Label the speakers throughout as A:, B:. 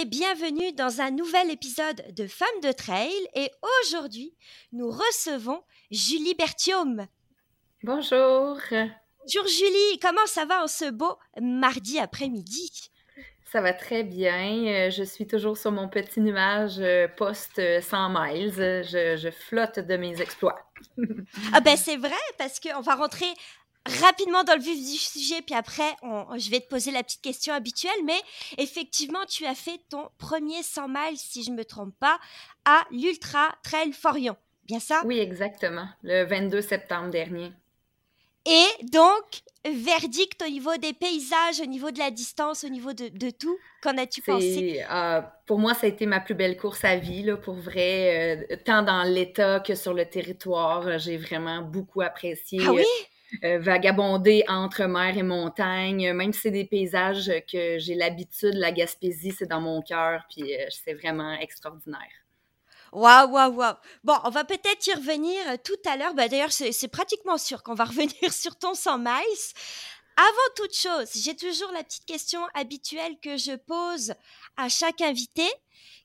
A: Et bienvenue dans un nouvel épisode de Femmes de Trail et aujourd'hui nous recevons Julie Bertium.
B: Bonjour.
A: Bonjour Julie, comment ça va en ce beau mardi après-midi?
B: Ça va très bien. Euh, je suis toujours sur mon petit nuage euh, post 100 miles. Je, je flotte de mes exploits.
A: ah ben c'est vrai parce qu'on va rentrer rapidement dans le vif du sujet, puis après, je vais te poser la petite question habituelle, mais effectivement, tu as fait ton premier 100 miles, si je ne me trompe pas, à l'Ultra Trail Forion. Bien ça?
B: Oui, exactement, le 22 septembre dernier.
A: Et donc, verdict au niveau des paysages, au niveau de la distance, au niveau de, tout, qu'en as-tu pensé?
B: euh, Pour moi, ça a été ma plus belle course à vie, là, pour vrai, euh, tant dans l'état que sur le territoire. J'ai vraiment beaucoup apprécié.
A: Ah oui?
B: Euh, vagabonder entre mer et montagne, même si c'est des paysages que j'ai l'habitude, la Gaspésie, c'est dans mon cœur, puis euh, c'est vraiment extraordinaire.
A: Waouh, waouh, waouh. Bon, on va peut-être y revenir euh, tout à l'heure. Bah, D'ailleurs, c'est pratiquement sûr qu'on va revenir sur ton 100 miles. Avant toute chose, j'ai toujours la petite question habituelle que je pose à chaque invité,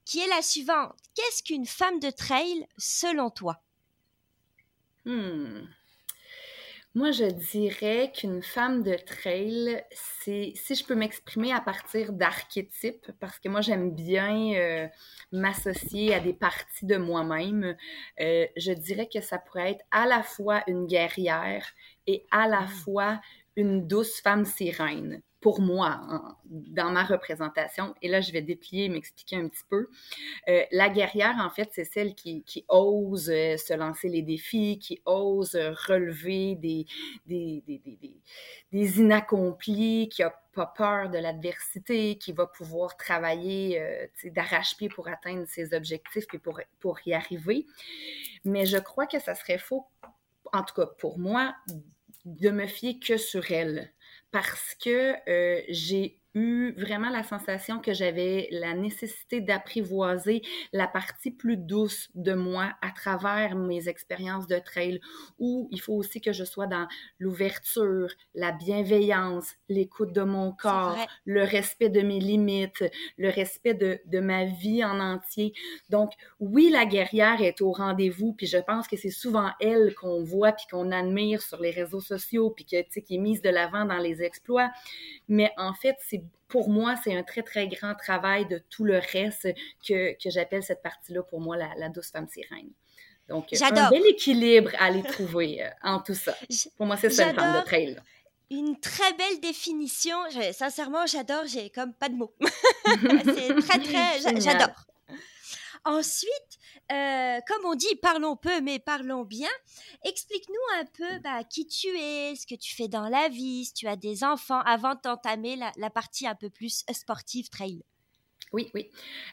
A: qui est la suivante. Qu'est-ce qu'une femme de trail selon toi?
B: Hmm. Moi, je dirais qu'une femme de trail, c'est si je peux m'exprimer à partir d'archétypes, parce que moi, j'aime bien euh, m'associer à des parties de moi-même, euh, je dirais que ça pourrait être à la fois une guerrière et à la mmh. fois une douce femme sirène pour moi, dans ma représentation. Et là, je vais déplier m'expliquer un petit peu. Euh, la guerrière, en fait, c'est celle qui, ose euh, se lancer les défis, qui ose relever des, inaccomplis, qui a pas peur de l'adversité, qui va pouvoir travailler euh, d'arrache-pied pour atteindre ses objectifs et pour y arriver. Mais je crois que ça serait faux, en tout cas pour moi, de me fier que sur elle parce que euh, j'ai eu vraiment la sensation que j'avais la nécessité d'apprivoiser la partie plus douce de moi à travers mes expériences de trail, où il faut aussi que je sois dans l'ouverture, la bienveillance, l'écoute de mon corps, le respect de mes limites, le respect de, de ma vie en entier. Donc, oui, la guerrière est au rendez-vous, puis je pense que c'est souvent elle qu'on voit puis qu'on admire sur les réseaux sociaux, puis que, qui est mise de l'avant dans les exploits. Mais en fait, c'est pour moi, c'est un très, très grand travail de tout le reste que, que j'appelle cette partie-là, pour moi, la, douce femme sirène. Donc, un bel équilibre à aller trouver euh, en tout ça. Pour moi, c'est ça le femme de trail.
A: Une très belle définition. Sincèrement, j'adore. J'ai comme pas de mots. c'est très, très. J'adore. Ensuite, euh, comme on dit, parlons peu, mais parlons bien. Explique-nous un peu bah, qui tu es, ce que tu fais dans la vie, si tu as des enfants, avant d'entamer la, partie un peu plus sportive trail.
B: Oui, oui.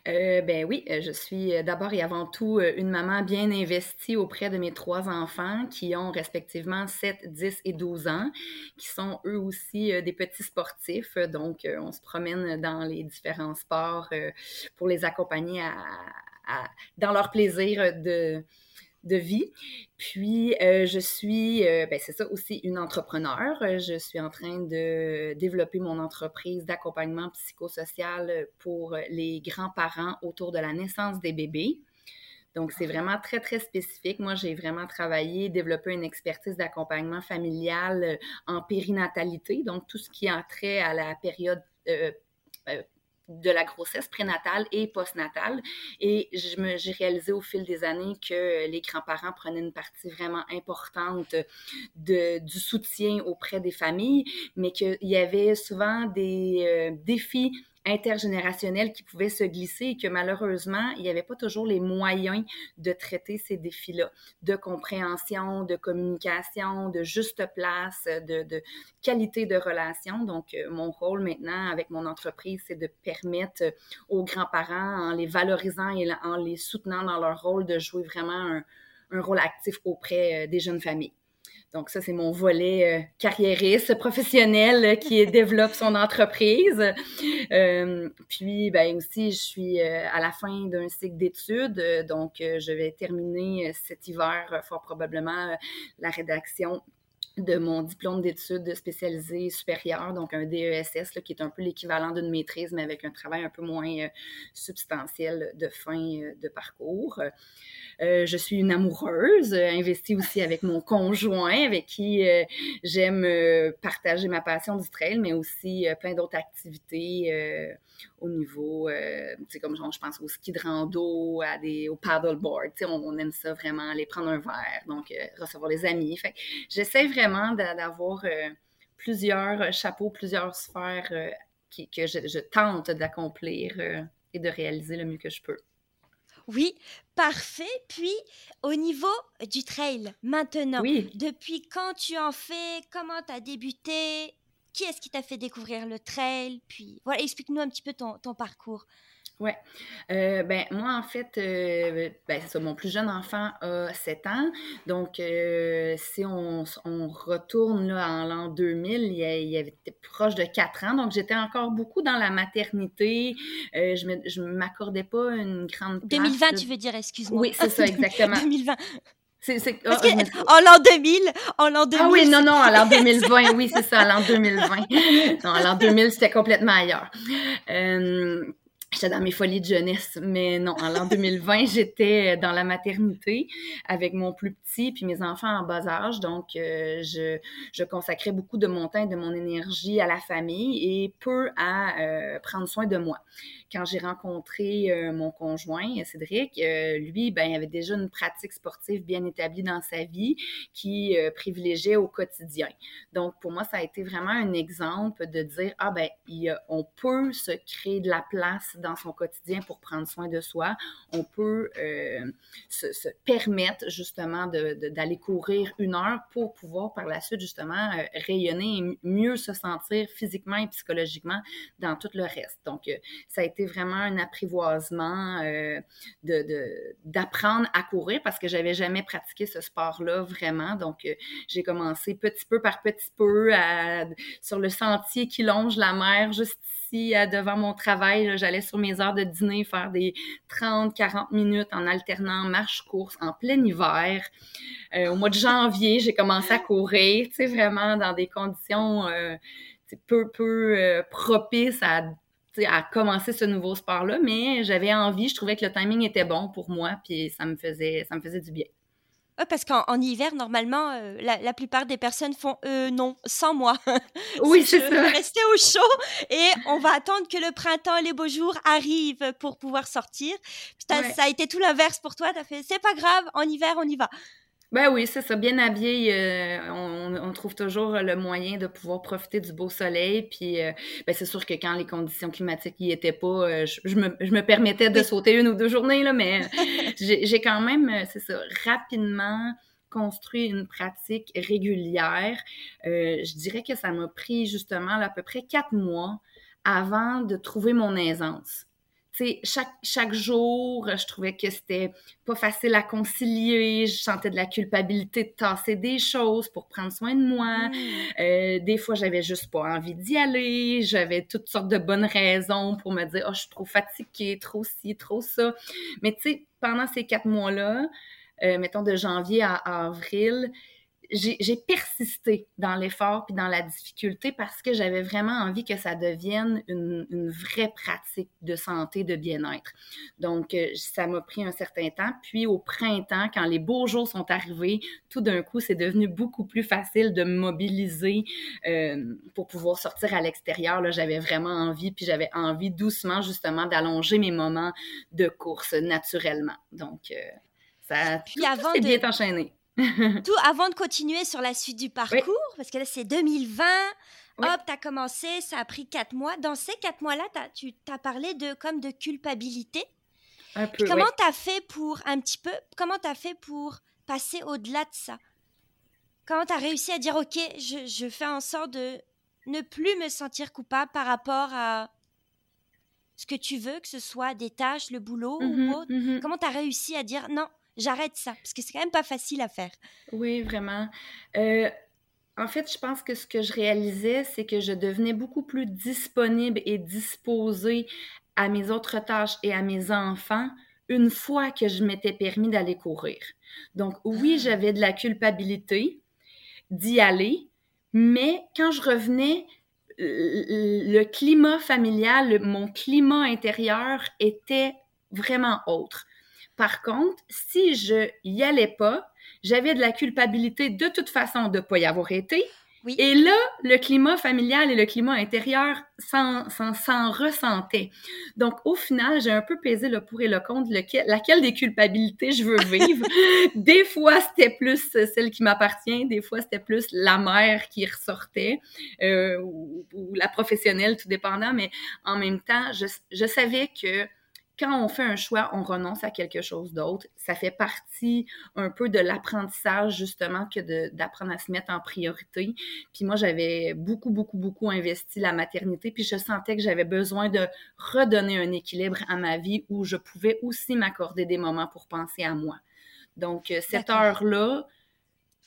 B: Euh, ben oui, euh, je suis d'abord et avant tout une maman bien investie auprès de mes trois enfants qui ont respectivement 7, 10 et 12 ans, qui sont eux aussi des petits sportifs. Donc, on se promène dans les différents sports pour les accompagner à, dans leur plaisir de, de vie. Puis, euh, je suis, euh, ben, c'est ça aussi, une entrepreneur. Je suis en train de développer mon entreprise d'accompagnement psychosocial pour les grands-parents autour de la naissance des bébés. Donc, c'est vraiment très, très spécifique. Moi, j'ai vraiment travaillé, développé une expertise d'accompagnement familial en périnatalité, donc tout ce qui a trait à la période euh, de la grossesse prénatale et postnatale. Et j'ai réalisé au fil des années que les grands-parents prenaient une partie vraiment importante de, du soutien auprès des familles, mais qu'il y avait souvent des euh, défis intergénérationnel qui pouvait se glisser et que malheureusement, il n'y avait pas toujours les moyens de traiter ces défis-là, de compréhension, de communication, de juste place, de, qualité de relation. Donc, euh, mon rôle maintenant avec mon entreprise, c'est de permettre aux grands-parents, en les valorisant et en les soutenant dans leur rôle, de jouer vraiment un, un rôle actif auprès euh, des jeunes familles. Donc ça, c'est mon volet euh, carriériste, professionnel euh, qui développe son entreprise. Euh, puis, ben aussi, je suis à la fin d'un cycle d'études, donc je vais terminer cet hiver fort probablement la rédaction de mon diplôme d'études spécialisées supérieures, donc un DESS, qui est un peu l'équivalent d'une maîtrise, mais avec un travail un peu moins substantiel de fin de parcours. Euh, je suis une amoureuse, euh, investie aussi avec mon conjoint, avec qui euh, j'aime partager ma passion du trail, mais aussi plein d'autres activités au niveau, tu comme je pense au ski de rando, à des, au paddleboard. Tu sais, on, aime ça vraiment, aller prendre un verre, donc recevoir les amis. Fait j'essaie vraiment d'avoir plusieurs chapeaux, plusieurs sphères que je, je tente d'accomplir et de réaliser le mieux que je peux.
A: Oui, parfait. Puis, au niveau du trail, maintenant, depuis quand tu en fais, comment tu as débuté, qui est-ce qui t'a fait découvrir le trail, puis voilà, explique-nous un petit peu ton parcours.
B: Ouais. Euh, ben, moi, en fait, euh, ben, c'est ça, mon plus jeune enfant a 7 ans. Donc, euh, si on, on, retourne là, en l'an 2000, il, y avait proche de 4 ans. Donc, j'étais encore beaucoup dans la maternité. je ne m'accordais pas une grande
A: place. 2020, tu veux dire, excuse-moi.
B: Oui, c'est ça, exactement.
A: 2020.
B: C'est,
A: Parce ah, en l'an 2000, en l'an 2000.
B: Ah oui, non, non, en l'an 2020, oui, c'est ça, en l'an 2020. Non, en l'an 2000, c'était complètement ailleurs. Euh, J'étais dans mes folies de jeunesse, mais non, en l'an 2020, j'étais dans la maternité avec mon plus petit puis mes enfants en bas âge. Donc, euh, je, je, consacrais beaucoup de mon temps et de mon énergie à la famille et peu à euh, prendre soin de moi quand j'ai rencontré euh, mon conjoint, Cédric, euh, lui, ben, il avait déjà une pratique sportive bien établie dans sa vie qui euh, privilégiait au quotidien. Donc, pour moi, ça a été vraiment un exemple de dire, ah ben, on peut se créer de la place dans son quotidien pour prendre soin de soi. On peut se, se, permettre justement d'aller courir une heure pour pouvoir par la suite justement rayonner et mieux se sentir physiquement et psychologiquement dans tout le reste. Donc, ça a été vraiment un apprivoisement euh, d'apprendre à courir parce que j'avais jamais pratiqué ce sport-là vraiment. Donc, euh, j'ai commencé petit peu par petit peu sur le sentier qui longe la mer juste ici devant mon travail. J'allais sur mes heures de dîner faire des 30-40 minutes en alternant marche-course en plein hiver. Euh, au mois de janvier, j'ai commencé à courir, tu sais, vraiment dans des conditions peu, peu propices à à commencer ce nouveau sport-là, mais j'avais envie, je trouvais que le timing était bon pour moi, puis ça me faisait, ça me faisait du bien.
A: parce qu'en hiver, normalement, euh, la, plupart des personnes font euh, non, sans moi.
B: Oui, c'est ça.
A: Rester au chaud et on va attendre que le printemps, les beaux jours arrivent pour pouvoir sortir. Ça a été tout l'inverse pour toi. Tu as fait, c'est pas grave, en hiver, on y va.
B: Ben oui, c'est ça. Bien habillé, euh, on, trouve toujours le moyen de pouvoir profiter du beau soleil. Puis, euh, ben c'est sûr que quand les conditions climatiques n'y étaient pas, euh, je, me, je, me, permettais de sauter une ou deux journées, là, mais j'ai quand même, c'est ça, rapidement construit une pratique régulière. je dirais que ça m'a pris justement à peu près quatre mois avant de trouver mon aisance sais, chaque, chaque jour, je trouvais que c'était pas facile à concilier. Je sentais de la culpabilité de tasser des choses pour prendre soin de moi. Mm. Euh, des fois, j'avais juste pas envie d'y aller. J'avais toutes sortes de bonnes raisons pour me dire, oh, je suis trop fatiguée, trop ci, trop ça. Mais tu sais, pendant ces quatre mois-là, euh, mettons de janvier à avril, j'ai persisté dans l'effort puis dans la difficulté parce que j'avais vraiment envie que ça devienne une, une vraie pratique de santé, de bien-être. Donc, euh, ça m'a pris un certain temps. Puis au printemps, quand les beaux jours sont arrivés, tout d'un coup, c'est devenu beaucoup plus facile de me mobiliser euh, pour pouvoir sortir à l'extérieur. J'avais vraiment envie, puis j'avais envie doucement justement d'allonger mes moments de course naturellement. Donc, euh, ça puis tout, avant bien enchaîné.
A: Tout avant de continuer sur la suite du parcours, parce que là c'est 2020, Hop, tu as commencé, ça a pris quatre mois. Dans ces quatre mois-là, tu as parlé de, comme de culpabilité.
B: Un peu,
A: comment tu as fait pour, un petit peu, comment tu as fait pour passer au-delà de ça? Comment tu as réussi à dire, OK, je, je fais en sorte de ne plus me sentir coupable par rapport à ce que tu veux, que ce soit des tâches, le boulot ou
B: Mhm,
A: autre?
B: mhm.
A: Comment tu as réussi à dire non, j'arrête ça Parce que c'est quand même pas facile à faire.
B: Oui, vraiment. Euh, en fait, je pense que ce que je réalisais, c'est que je devenais beaucoup plus disponible et disposée à mes autres tâches et à mes enfants une fois que je m'étais permis d'aller courir. Donc, oui,
A: Ah.
B: j'avais de la culpabilité d'y aller, mais quand je revenais, le climat familial, mon climat intérieur était vraiment autre. Par contre, si je y allais pas, j'avais de la culpabilité de toute façon de pas y avoir été.
A: Oui.
B: Et là, le climat familial et le climat intérieur s'en, s'en, s'en ressentaient. Donc, au final, j'ai un peu pesé le pour et le contre, lequel, laquelle des culpabilités je veux vivre. des fois, c'était plus celle qui m'appartient, des fois, c'était plus la mère qui ressortait, euh, ou, ou la professionnelle, tout dépendant, mais en même temps, je, je savais que quand on fait un choix, on renonce à quelque chose d'autre. Ça fait partie un peu de l'apprentissage, justement, que d'apprendre à se mettre en priorité. Puis moi, j'avais beaucoup, beaucoup, beaucoup investi la maternité, puis je sentais que j'avais besoin de redonner un équilibre à ma vie où je pouvais aussi m'accorder des moments pour penser à moi. Donc, euh, cette heure-là,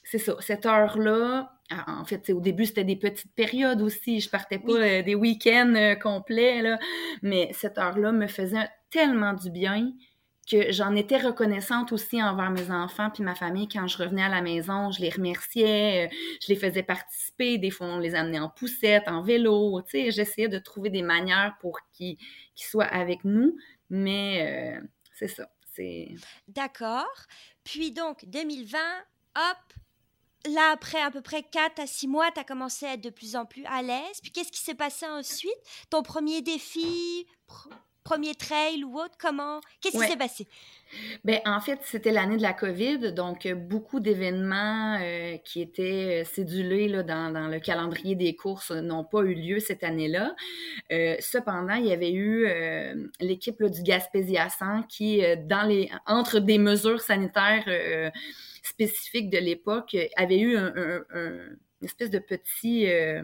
B: c'est ça, cette heure-là, ah, en fait, au début, c'était des petites périodes aussi. Je partais pas
A: Oui.
B: euh, des week-ends euh, complets, là. Mais cette heure-là me faisait tellement du bien que j'en étais reconnaissante aussi envers mes enfants puis ma famille quand je revenais à la maison, je les remerciais, euh, je les faisais participer, des fois on les amenait en poussette, en vélo, tu sais, j'essayais de trouver des manières pour qu'ils soient avec nous, mais euh, c'est ça, c'est
A: D'accord. Puis donc, 2020, hop, là, après à peu près 4 à 6 mois, tu as commencé à être de plus en plus à l'aise. Puis qu'est-ce qui s'est passé ensuite? Ton premier défi, pr- premier trail ou autre, comment? Qu'est-ce
B: Ouais.
A: qui s'est passé?
B: Ben, en fait, c'était l'année de la COVID, donc euh, beaucoup d'événements euh, qui étaient euh, cédulés là, dans, dans le calendrier des courses n'ont pas eu lieu cette année-là. Euh, cependant, il y avait eu euh, l'équipe du Gaspésia 100 qui, dans les, entre des mesures sanitaires spécifiques de l'époque, euh, avait eu un- une espèce de petit... euh,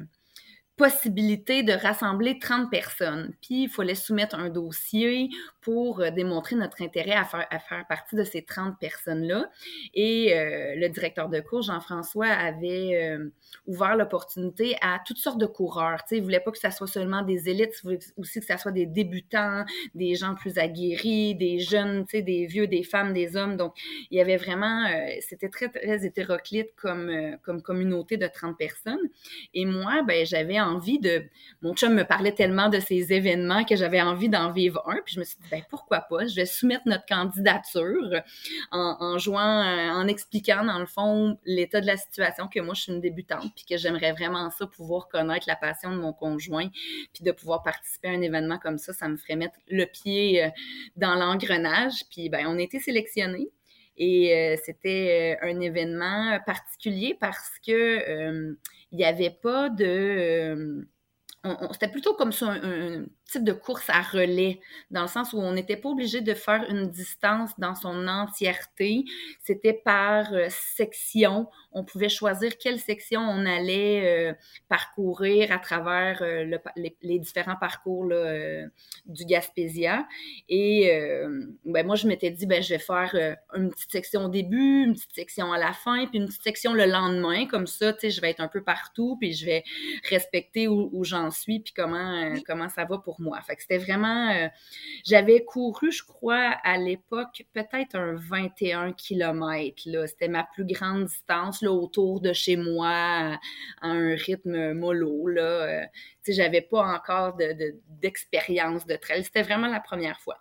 B: possibilité de rassembler 30 personnes. Puis, il fallait soumettre un dossier pour euh, démontrer notre intérêt à faire, à faire partie de ces 30 personnes-là. Et euh, le directeur de cours, Jean-François, avait euh, ouvert l'opportunité à toutes sortes de coureurs. Tu sais, il voulait pas que ça soit seulement des élites, il voulait aussi que ça soit des débutants, des gens plus aguerris, des jeunes, des vieux, des femmes, des hommes. Donc, il y avait vraiment, c'était très, très hétéroclite comme, comme communauté de 30 personnes. Et moi, ben, j'avais Mon chum me parlait tellement de ces événements que j'avais envie d'en vivre un. Puis je me suis dit, ben, pourquoi pas? Je vais soumettre notre candidature en, en jouant, euh, en expliquant, dans le fond, l'état de la situation, que moi, je suis une débutante, puis que j'aimerais vraiment ça, pouvoir connaître la passion de mon conjoint, puis de pouvoir participer à un événement comme ça, ça me ferait mettre le pied euh, dans l'engrenage. Puis, ben, on a été sélectionnés. Et euh, c'était euh, un événement particulier parce que euh, il n'y avait pas de. c'était plutôt comme un, un type de course à relais, dans le sens où on n'était pas obligé de faire une distance dans son entièreté. C'était par euh, section. On pouvait choisir quelle section on allait euh, parcourir à travers euh, le les, les différents parcours là, du Gaspésia. Et ben moi, je m'étais dit, ben, je vais faire une petite section au début, une petite section à la fin, puis une petite section le lendemain. Comme ça, je vais être un peu partout, puis je vais respecter où, où j'en suis, puis comment, comment ça va pour moi. C'était vraiment... euh, j'avais couru, je crois, à l'époque, peut-être un 21 km. Là. C'était ma plus grande distance là, autour de chez moi, à, un rythme mollo. Là. Euh, sais, j'avais pas encore de, de- d'expérience de trail. C'était vraiment la première fois.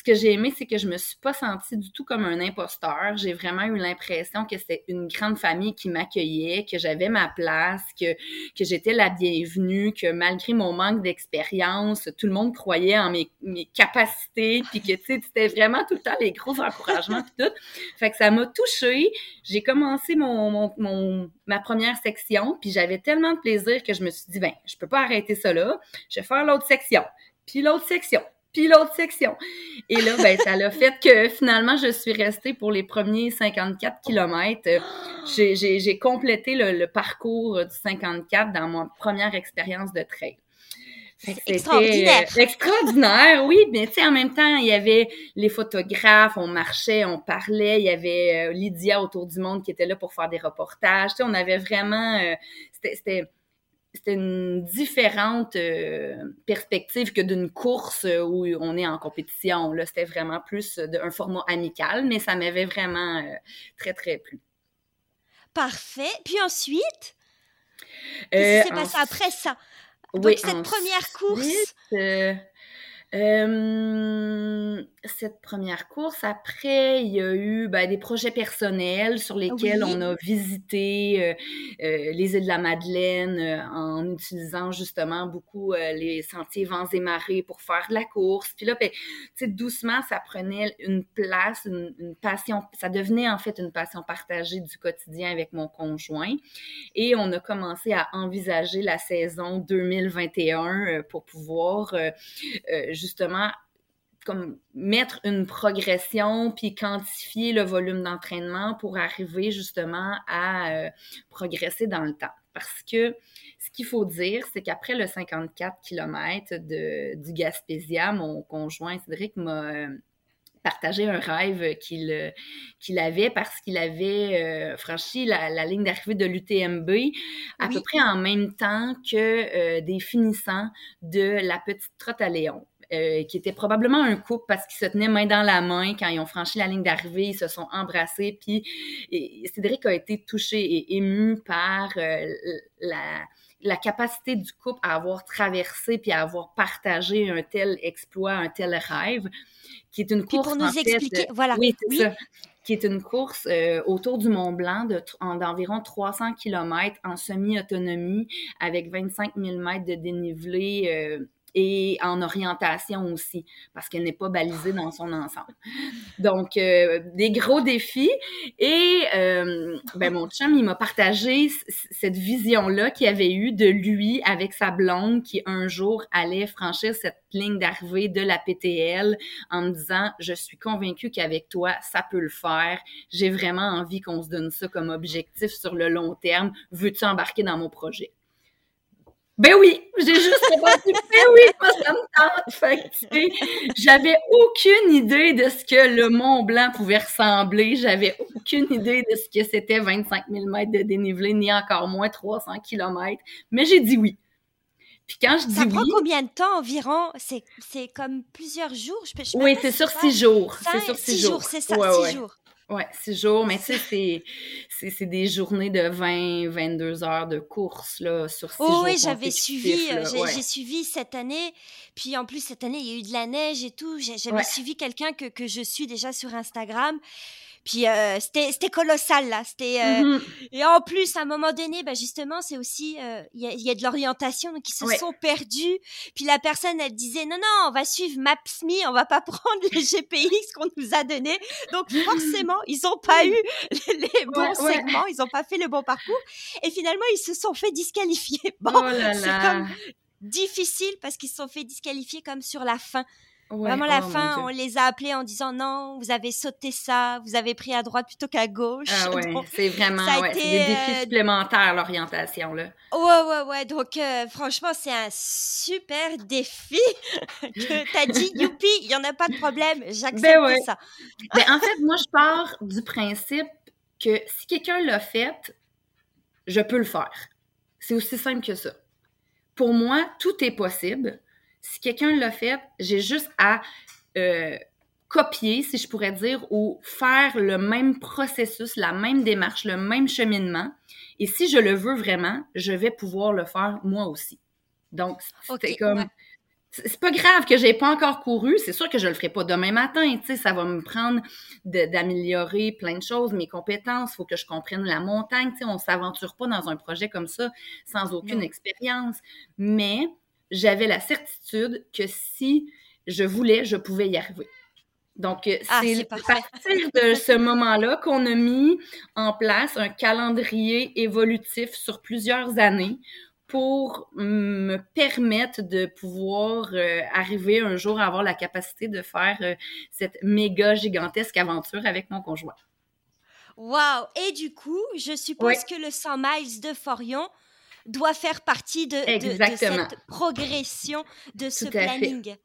B: Ce que j'ai aimé, c'est que je me suis pas sentie du tout comme un imposteur. J'ai vraiment eu l'impression que c'était une grande famille qui m'accueillait, que j'avais ma place, que, que j'étais la bienvenue, que malgré mon manque d'expérience, tout le monde croyait en mes, mes capacités, puis que, tu sais, c'était vraiment tout le temps les gros encouragements puis tout. Fait que ça m'a touchée. J'ai commencé mon, mon, ma première section, puis j'avais tellement de plaisir que je me suis dit, ben, je peux pas arrêter ça là. Je vais faire l'autre section, puis l'autre section, puis l'autre section. Et là, ben, ça l'a fait que finalement, je suis restée pour les premiers 54 kilomètres. J'ai complété le, le, parcours du 54 dans ma première expérience de trail.
A: Extraordinaire.
B: Euh, extraordinaire, oui. Mais tu sais, en même temps, il y avait les photographes, on marchait, on parlait. Il y avait euh, Lydia autour du monde qui était là pour faire des reportages. Tu sais, on avait vraiment... Euh, c'était c'était une différente perspective que d'une course où on est en compétition. Là, c'était vraiment plus d'un format amical, mais ça m'avait vraiment très, très plu.
A: Parfait. Puis ensuite, qu'est-ce qui s'est passé après ça? Donc, cette première course?
B: Euh, euh, cette première course, après, il y a eu ben, des projets personnels sur lesquels on a visité euh, euh, les îles de la Madeleine euh, en utilisant justement beaucoup les sentiers vents et marées pour faire de la course. Puis là, ben, doucement, ça prenait une place, une, une, passion, ça devenait en fait une passion partagée du quotidien avec mon conjoint. Et on a commencé à envisager la saison 2021 pour pouvoir justement comme mettre une progression puis quantifier le volume d'entraînement pour arriver justement à euh, progresser dans le temps. Parce que ce qu'il faut dire, c'est qu'après le 54 km de, du Gaspésia, mon conjoint Cédric m'a euh, partagé un rêve qu'il qu'il avait parce qu'il avait euh, franchi la, ligne d'arrivée de l'UTMB à peu près en même temps que des finissants de la petite trotte à Léon. Euh, qui était probablement un couple parce qu'ils se tenaient main dans la main quand ils ont franchi la ligne d'arrivée, ils se sont embrassés. Puis Cédric a été touché et ému par euh, la, la capacité du couple à avoir traversé puis à avoir partagé un tel exploit, un tel rêve, qui est une course.
A: pour nous expliquer, voilà.
B: Oui, ça qui est une course euh, autour du Mont Blanc d'environ 300 km en semi-autonomie avec 25 000 mètres de dénivelé et en orientation aussi, parce qu'elle n'est pas balisée dans son ensemble. Donc, euh, des gros défis. Et euh, ben, mon chum, il m'a partagé cette vision-là qu'il avait eue de lui avec sa blonde qui un jour allait franchir cette ligne d'arrivée de la PTL en me disant, je suis convaincue qu'avec toi, ça peut le faire. J'ai vraiment envie qu'on se donne ça comme objectif sur le long terme. Veux-tu embarquer dans mon projet? Ben oui, j'ai juste répondu, ben oui, moi ça me tente. Fait j'avais aucune idée de ce que le Mont Blanc pouvait ressembler. J'avais aucune idée de ce que c'était 25 000 mètres de dénivelé, ni encore moins 300 km. Mais j'ai dit oui.
A: Puis quand je dis ça prend combien de temps environ? C'est, comme plusieurs jours? Je
B: peux, oui, c'est sur six jours. C'est sur six, jours.
A: c'est ça, six jours.
B: Ouais, six jours, mais tu sais, c'est, des journées de 20, 22 heures de course, là, sur six oh, jours.
A: Oui, j'avais suivi, euh, j'ai, suivi cette année. Puis en plus, cette année, il y a eu de la neige et tout. J'avais suivi quelqu'un que, que je suis déjà sur Instagram. Puis euh, c'était colossal là. C'était euh, mmh et en plus à un moment donné, bah, justement, c'est aussi euh, il y, a, y, a, de l'orientation donc ils se sont perdus. Puis la personne elle disait non non, on va suivre Maps.me, on va pas prendre les GPX qu'on nous a donné. Donc forcément ils ont pas eu les, bons segments, ils ont pas fait le bon parcours et finalement ils se sont fait disqualifier. Bon, oh c'est comme difficile parce qu'ils se sont fait disqualifier comme sur la fin. Vraiment, la oh fin, on les a appelés en disant non, vous avez sauté ça, vous avez pris à droite plutôt qu'à gauche.
B: Ah ouais, c'est vraiment ouais, des défis euh, supplémentaires, l'orientation, là.
A: Ouais, ouais, ouais. Donc, euh, franchement, c'est un super défi que t'as dit, youpi, il n'y en a pas de problème, j'accepte ben ça.
B: ben, en fait, moi, je pars du principe que si quelqu'un l'a fait, je peux le faire. C'est aussi simple que ça. Pour moi, tout est possible si quelqu'un l'a fait, j'ai juste à euh, copier, si je pourrais dire, ou faire le même processus, la même démarche, le même cheminement. Et si je le veux vraiment, je vais pouvoir le faire moi aussi. Donc, c'est comme c'est pas grave que j'ai pas encore couru. C'est sûr que je le ferai pas demain matin. Tu sais, ça va me prendre d'améliorer plein de choses, mes compétences. Faut que je comprenne la montagne. Tu sais, on s'aventure pas dans un projet comme ça sans aucune expérience. Mais j'avais la certitude que si je voulais, je pouvais y arriver. Donc, euh, ah, c'est à partir de ce moment-là qu'on a mis en place un calendrier évolutif sur plusieurs années pour me permettre de pouvoir euh, arriver un jour à avoir la capacité de faire euh, cette méga gigantesque aventure avec mon conjoint.
A: Wow! Et du coup, je suppose que le 100 miles de Forion doit faire partie de, cette progression de ce planning.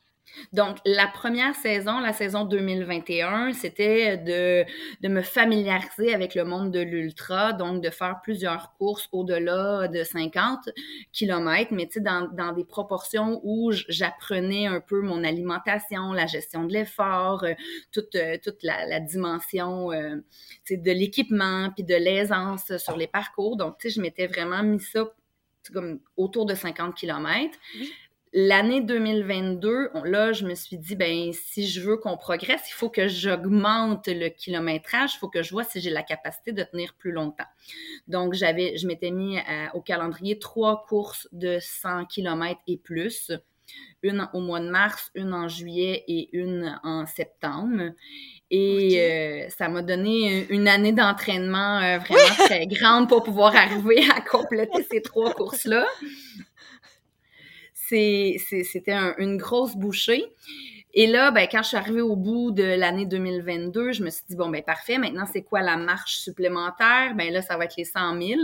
B: Donc, la première saison, la saison 2021, c'était de, de me familiariser avec le monde de l'ultra, donc de faire plusieurs courses au-delà de 50 km, mais tu sais, dans, dans des proportions où j'apprenais un peu mon alimentation, la gestion de l'effort, euh, toute, euh, toute la, la dimension euh, de l'équipement, puis de l'aisance sur les parcours. Donc, tu sais, je m'étais vraiment mis ça comme autour de 50 km. L'année 2022, là, je me suis dit, ben si je veux qu'on progresse, il faut que j'augmente le kilométrage, il faut que je vois si j'ai la capacité de tenir plus longtemps. Donc, j'avais, je m'étais mis euh, au calendrier trois courses de 100 km et plus, une au mois de mars, une en juillet et une en septembre. Et euh, ça m'a donné une année d'entraînement euh, vraiment très grande pour pouvoir arriver à compléter ces trois courses-là c'était une grosse bouchée. Et là, ben, quand je suis arrivée au bout de l'année 2022, je me suis dit, bon, ben parfait, maintenant, c'est quoi la marche supplémentaire? Ben là, ça va être les 100 000.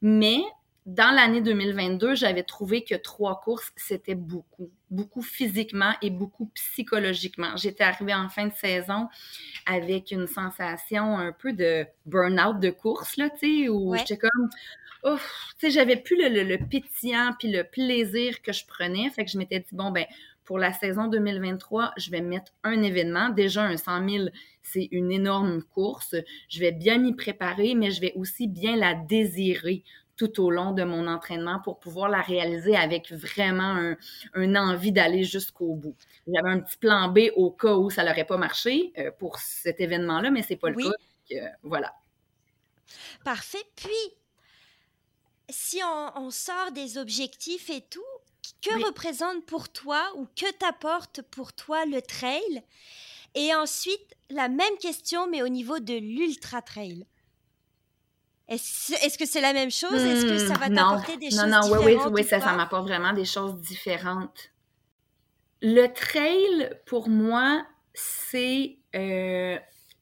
B: Mais dans l'année 2022, j'avais trouvé que trois courses, c'était beaucoup, beaucoup physiquement et beaucoup psychologiquement. J'étais arrivée en fin de saison avec une sensation un peu de burn-out de course, là, tu sais, où j'étais comme, tu sais, j'avais plus le, le, pétillant puis le plaisir que je prenais. Fait que je m'étais dit, bon, ben, pour la saison 2023, je vais mettre un événement. Déjà, un 100 000, c'est une énorme course. Je vais bien m'y préparer, mais je vais aussi bien la désirer tout au long de mon entraînement pour pouvoir la réaliser avec vraiment un, un envie d'aller jusqu'au bout. J'avais un petit plan B au cas où ça n'aurait pas marché euh, pour cet événement-là, mais c'est pas le cas. voilà.
A: Parfait. Puis, si on, sort des objectifs et tout, que représente pour toi ou que t'apporte pour toi le trail? Et ensuite, la même question, mais au niveau de Est-ce que c'est la même chose? Est-ce que ça va hmm, t'apporter des choses différentes Non, non, oui,
B: oui, ça, ça m'apporte vraiment des choses différentes. Le trail, pour moi, c'est euh,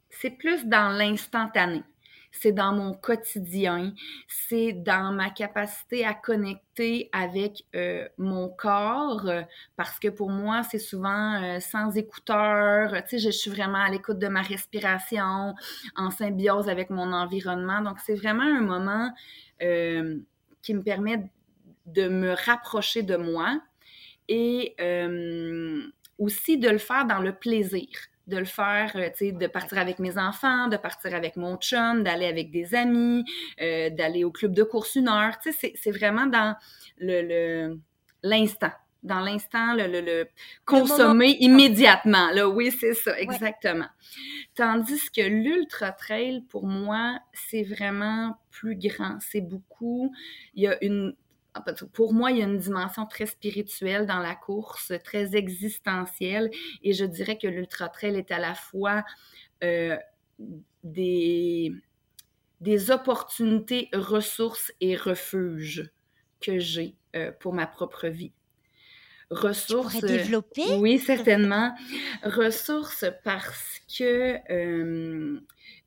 B: c'est plus dans l'instantané c'est dans mon quotidien, c'est dans ma capacité à connecter avec euh, mon corps, parce que pour moi, c'est souvent euh, sans écouteurs, tu sais, je suis vraiment à l'écoute de ma respiration, en symbiose avec mon environnement. Donc, c'est vraiment un moment euh, qui me permet de me rapprocher de moi et aussi de le faire dans le plaisir de le faire, euh, tu sais, de partir avec mes enfants, de partir avec mon chum, d'aller avec des amis, euh, d'aller au club de course une heure. Tu sais, c'est vraiment dans le l'instant. dans l'instant, le, le, consommer immédiatement. Là, oui, c'est ça, exactement. Tandis que l'ultra trail, pour moi, c'est vraiment plus grand. C'est beaucoup. Il y a une pour moi, il y a une dimension très spirituelle dans la course, très existentielle, et je dirais que l'ultra trail est à la fois euh, des, des opportunités, ressources et refuges que j'ai euh, pour ma propre vie.
A: Ressources. Développer?
B: Oui, certainement. ressources parce que euh,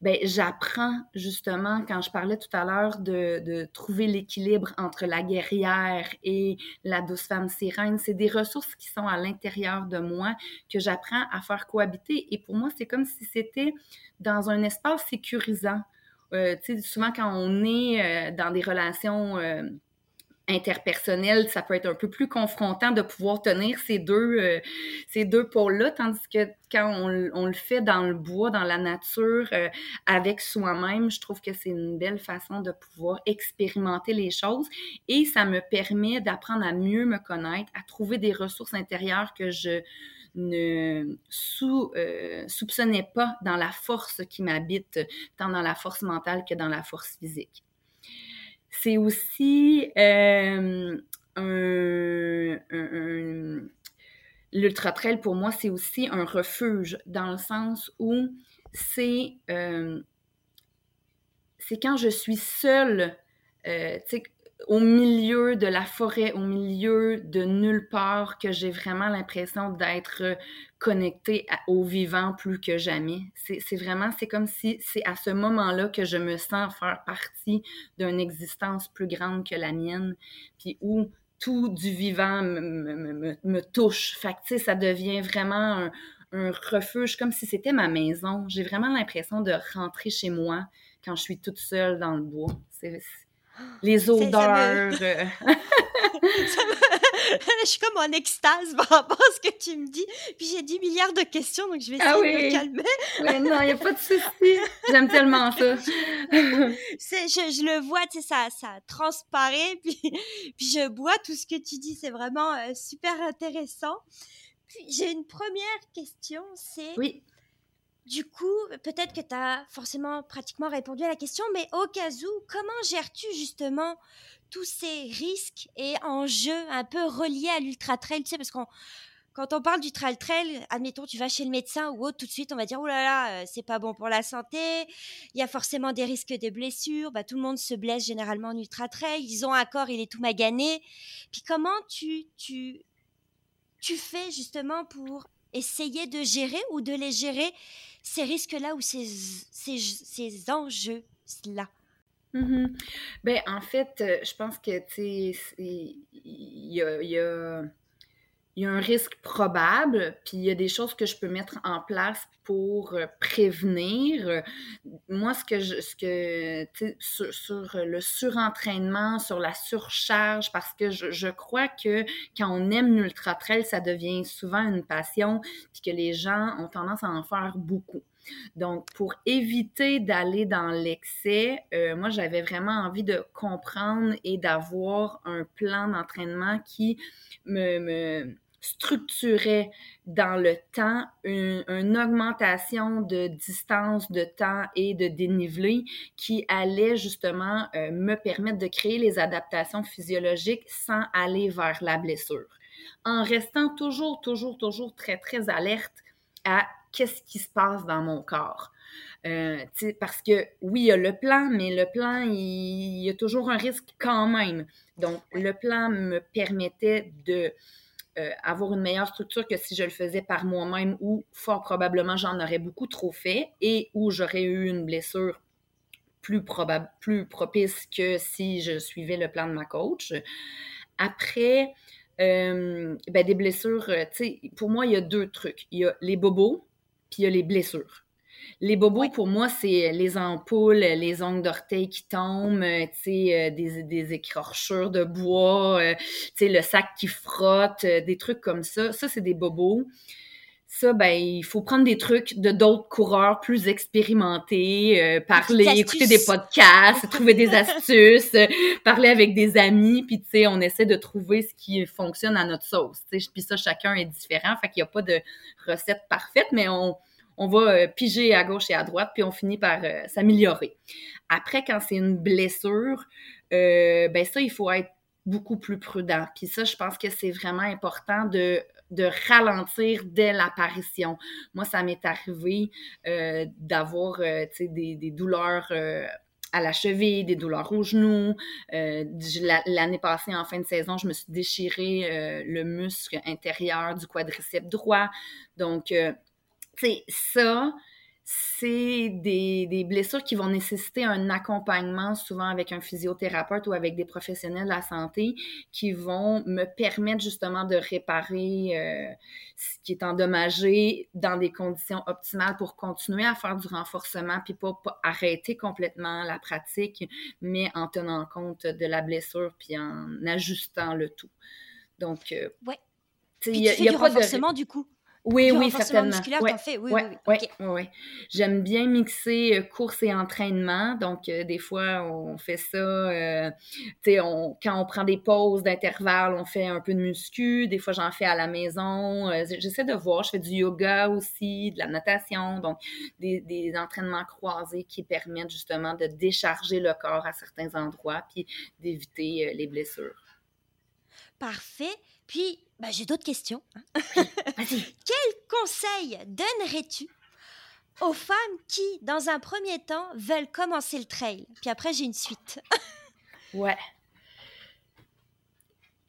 B: ben, j'apprends justement, quand je parlais tout à l'heure de, de, trouver l'équilibre entre la guerrière et la douce femme sirène, c'est des ressources qui sont à l'intérieur de moi que j'apprends à faire cohabiter. Et pour moi, c'est comme si c'était dans un espace sécurisant. Euh, souvent quand on est euh, dans des relations euh, interpersonnel, ça peut être un peu plus confrontant de pouvoir tenir ces deux, euh, deux pôles-là, tandis que quand on, on, le fait dans le bois, dans la nature, euh, avec soi-même, je trouve que c'est une belle façon de pouvoir expérimenter les choses et ça me permet d'apprendre à mieux me connaître, à trouver des ressources intérieures que je ne euh, soupçonnais pas dans la force qui m'habite, tant dans la force mentale que dans la force physique c'est aussi euh, un, l'ultra trail pour moi c'est aussi un refuge dans le sens où c'est euh, c'est quand je suis seule euh, au milieu de la forêt, au milieu de nulle part, que j'ai vraiment l'impression d'être connectée au vivant plus que jamais. C'est vraiment, c'est comme si c'est à ce moment-là que je me sens faire partie d'une existence plus grande que la mienne, puis où tout du vivant me, touche. Fait que, ça devient vraiment un, un refuge, comme si c'était ma maison. J'ai vraiment l'impression de rentrer chez moi quand je suis toute seule dans le bois. C'est les odeurs. Euh.
A: je suis comme en extase par rapport à ce que tu me dis. Puis j'ai 10 milliards de questions, donc je vais ah essayer de me calmer.
B: non, il n'y a pas de souci. J'aime tellement ça.
A: je, je, le vois, tu sais, ça, ça transparaît. Puis, puis je bois tout ce que tu dis. C'est vraiment euh, super intéressant. Puis j'ai une première question, c'est...
B: Oui.
A: Du coup, peut-être que tu as forcément pratiquement répondu à la question, mais au cas où, comment gères-tu justement tous ces risques et enjeux un peu reliés à l'ultra trail Tu sais, parce qu'on quand on parle du trail trail, admettons, tu vas chez le médecin ou autre, tout de suite, on va dire, oh là là, euh, c'est pas bon pour la santé, il y a forcément des risques de blessures, bah, tout le monde se blesse généralement en ultra trail, ils ont un corps, il est tout magané. Puis comment tu, tu, tu fais justement pour essayer de gérer ou de les gérer ces risques-là ou ces, ces, ces enjeux-là?
B: Mm-hmm. Ben, en fait, euh, je pense que, tu sais, il y a, y a il y a un risque probable, puis il y a des choses que je peux mettre en place pour euh, prévenir. Moi, ce que je, ce que, sur, sur, le surentraînement, sur la surcharge, parce que je, je crois que quand on aime l'ultra trail, ça devient souvent une passion, puis que les gens ont tendance à en faire beaucoup. Donc, pour éviter d'aller dans l'excès, euh, moi, j'avais vraiment envie de comprendre et d'avoir un plan d'entraînement qui me, me structurait dans le temps une, augmentation de distance, de temps et de dénivelé qui allait justement euh, me permettre de créer les adaptations physiologiques sans aller vers la blessure. En restant toujours, toujours, toujours très, très alerte à qu'est-ce qui se passe dans mon corps. Euh, parce que oui, il y a le plan, mais le plan, il, il, y a toujours un risque quand même. Donc, le plan me permettait de euh, avoir une meilleure structure que si je le faisais par moi-même ou fort probablement j'en aurais beaucoup trop fait et où j'aurais eu une blessure plus propice que si je suivais le plan de ma coach. Après, euh, ben des blessures, euh, tu sais, pour moi, il y a deux trucs. Il y a les bobos, puis il y a les blessures. Les bobos, pour moi, c'est les ampoules, les ongles d'orteil qui tombent, euh, euh, des, des écorchures de bois, euh, le sac qui frotte, des trucs comme ça. Ça, c'est des bobos. Ça, ben, il faut prendre des trucs de d'autres coureurs plus expérimentés, parler, écouter des podcasts, trouver des astuces, parler avec des amis, puis tu sais, on essaie de trouver ce qui fonctionne à notre sauce. Puis ça, chacun est différent, fait qu'il n'y a pas de recette parfaite, mais on, on va euh, piger à gauche et à droite, puis on finit par euh, s'améliorer. Après, quand c'est une blessure, euh, ben ça, il faut être beaucoup plus prudent. Puis ça, je pense que c'est vraiment important de, ralentir dès l'apparition. Moi, ça m'est arrivé d'avoir des, des douleurs à la cheville, des douleurs au genou. L'année passée, en fin de saison, je me suis déchiré le muscle intérieur du quadriceps droit. Donc, c'est ça, c'est des, des, blessures qui vont nécessiter un accompagnement, souvent avec un physiothérapeute ou avec des professionnels de la santé, qui vont me permettre justement de réparer euh, ce qui est endommagé dans des conditions optimales pour continuer à faire du renforcement, puis pas, pas arrêter complètement la pratique, mais en tenant compte de la blessure, puis en ajustant le tout. Donc,
A: euh, ouais. il y a, y a du renforcement du coup?
B: Oui, oui, certainement.
A: Ouais, fait. Oui, oui, oui.
B: oui, J'aime bien mixer euh, course et entraînement. Donc, euh, des fois, on fait ça. Euh, tu sais, on, quand on prend des pauses d'intervalle, on fait un peu de muscu. Des fois, j'en fais à la maison. J'essaie de voir. Je fais du yoga aussi, de la natation. Donc, des, des entraînements croisés qui permettent justement de décharger le corps à certains endroits puis d'éviter les blessures.
A: Parfait. Puis, bah, j'ai d'autres questions. Hein. Quel conseil donnerais-tu aux femmes qui, dans un premier temps, veulent commencer le trail Puis après, j'ai une suite?
B: ouais.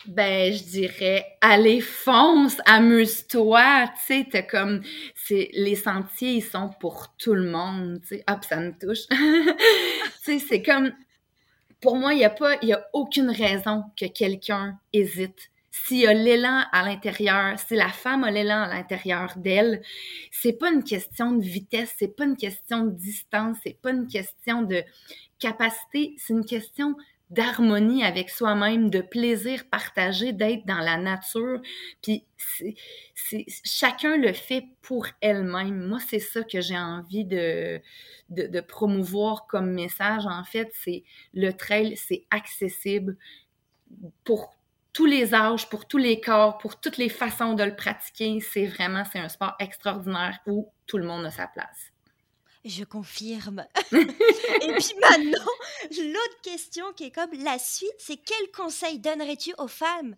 B: Ben, je dirais, allez, fonce, amuse-toi, tu sais, comme, c'est, les sentiers, ils sont pour tout le monde, tu sais, hop, ça me touche. tu sais, c'est comme, pour moi, il n'y a pas, il y a aucune raison que quelqu'un hésite s'il y a l'élan à l'intérieur, si la femme a l'élan à l'intérieur d'elle, c'est pas une question de vitesse, c'est pas une question de distance, c'est pas une question de capacité, c'est une question d'harmonie avec soi-même, de plaisir partagé, d'être dans la nature. Puis c'est, chacun le fait pour elle-même. Moi, c'est ça que j'ai envie de, de, de, promouvoir comme message. En fait, c'est le trail, c'est accessible pour tous les âges, pour tous les corps, pour toutes les façons de le pratiquer. C'est vraiment, c'est un sport extraordinaire où tout le monde a sa place.
A: Je confirme. Et puis maintenant, l'autre question qui est comme la suite, c'est quel conseil donnerais-tu aux femmes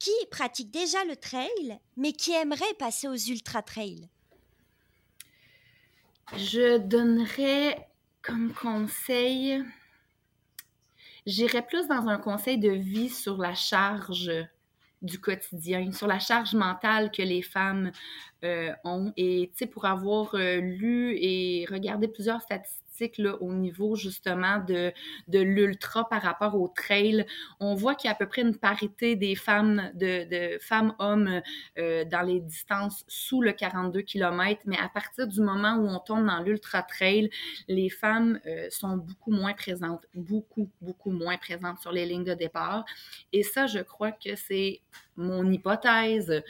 A: qui pratiquent déjà le trail, mais qui aimeraient passer aux ultra-trails?
B: Je donnerais comme conseil J'irais plus dans un conseil de vie sur la charge du quotidien, sur la charge mentale que les femmes euh, ont. Et tu sais, pour avoir euh, lu et regardé plusieurs statistiques, au niveau justement de, de l'ultra par rapport au trail. On voit qu'il y a à peu près une parité des femmes, de, de femmes-hommes euh, dans les distances sous le 42 km, mais à partir du moment où on tombe dans l'ultra trail, les femmes euh, sont beaucoup moins présentes, beaucoup, beaucoup moins présentes sur les lignes de départ. Et ça, je crois que c'est mon hypothèse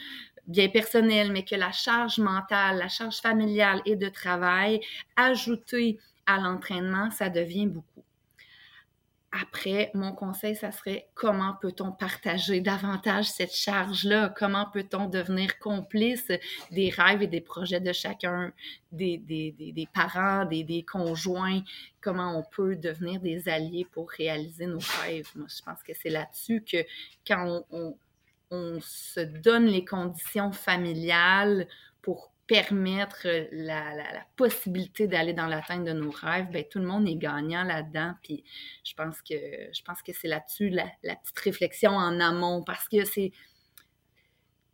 B: bien personnelle, mais que la charge mentale, la charge familiale et de travail, ajoutée à l'entraînement, ça devient beaucoup. Après, mon conseil, ça serait comment peut-on partager davantage cette charge-là? Comment peut-on devenir complice des rêves et des projets de chacun, des, parents, des, conjoints? Comment on peut devenir des alliés pour réaliser nos rêves? Moi, je pense que c'est là-dessus que quand on se donne les conditions familiales pour permettre la, la, possibilité d'aller dans l'atteinte de nos rêves, ben, tout le monde est gagnant là-dedans. Puis je pense que je pense que c'est là-dessus la, la, petite réflexion en amont parce que c'est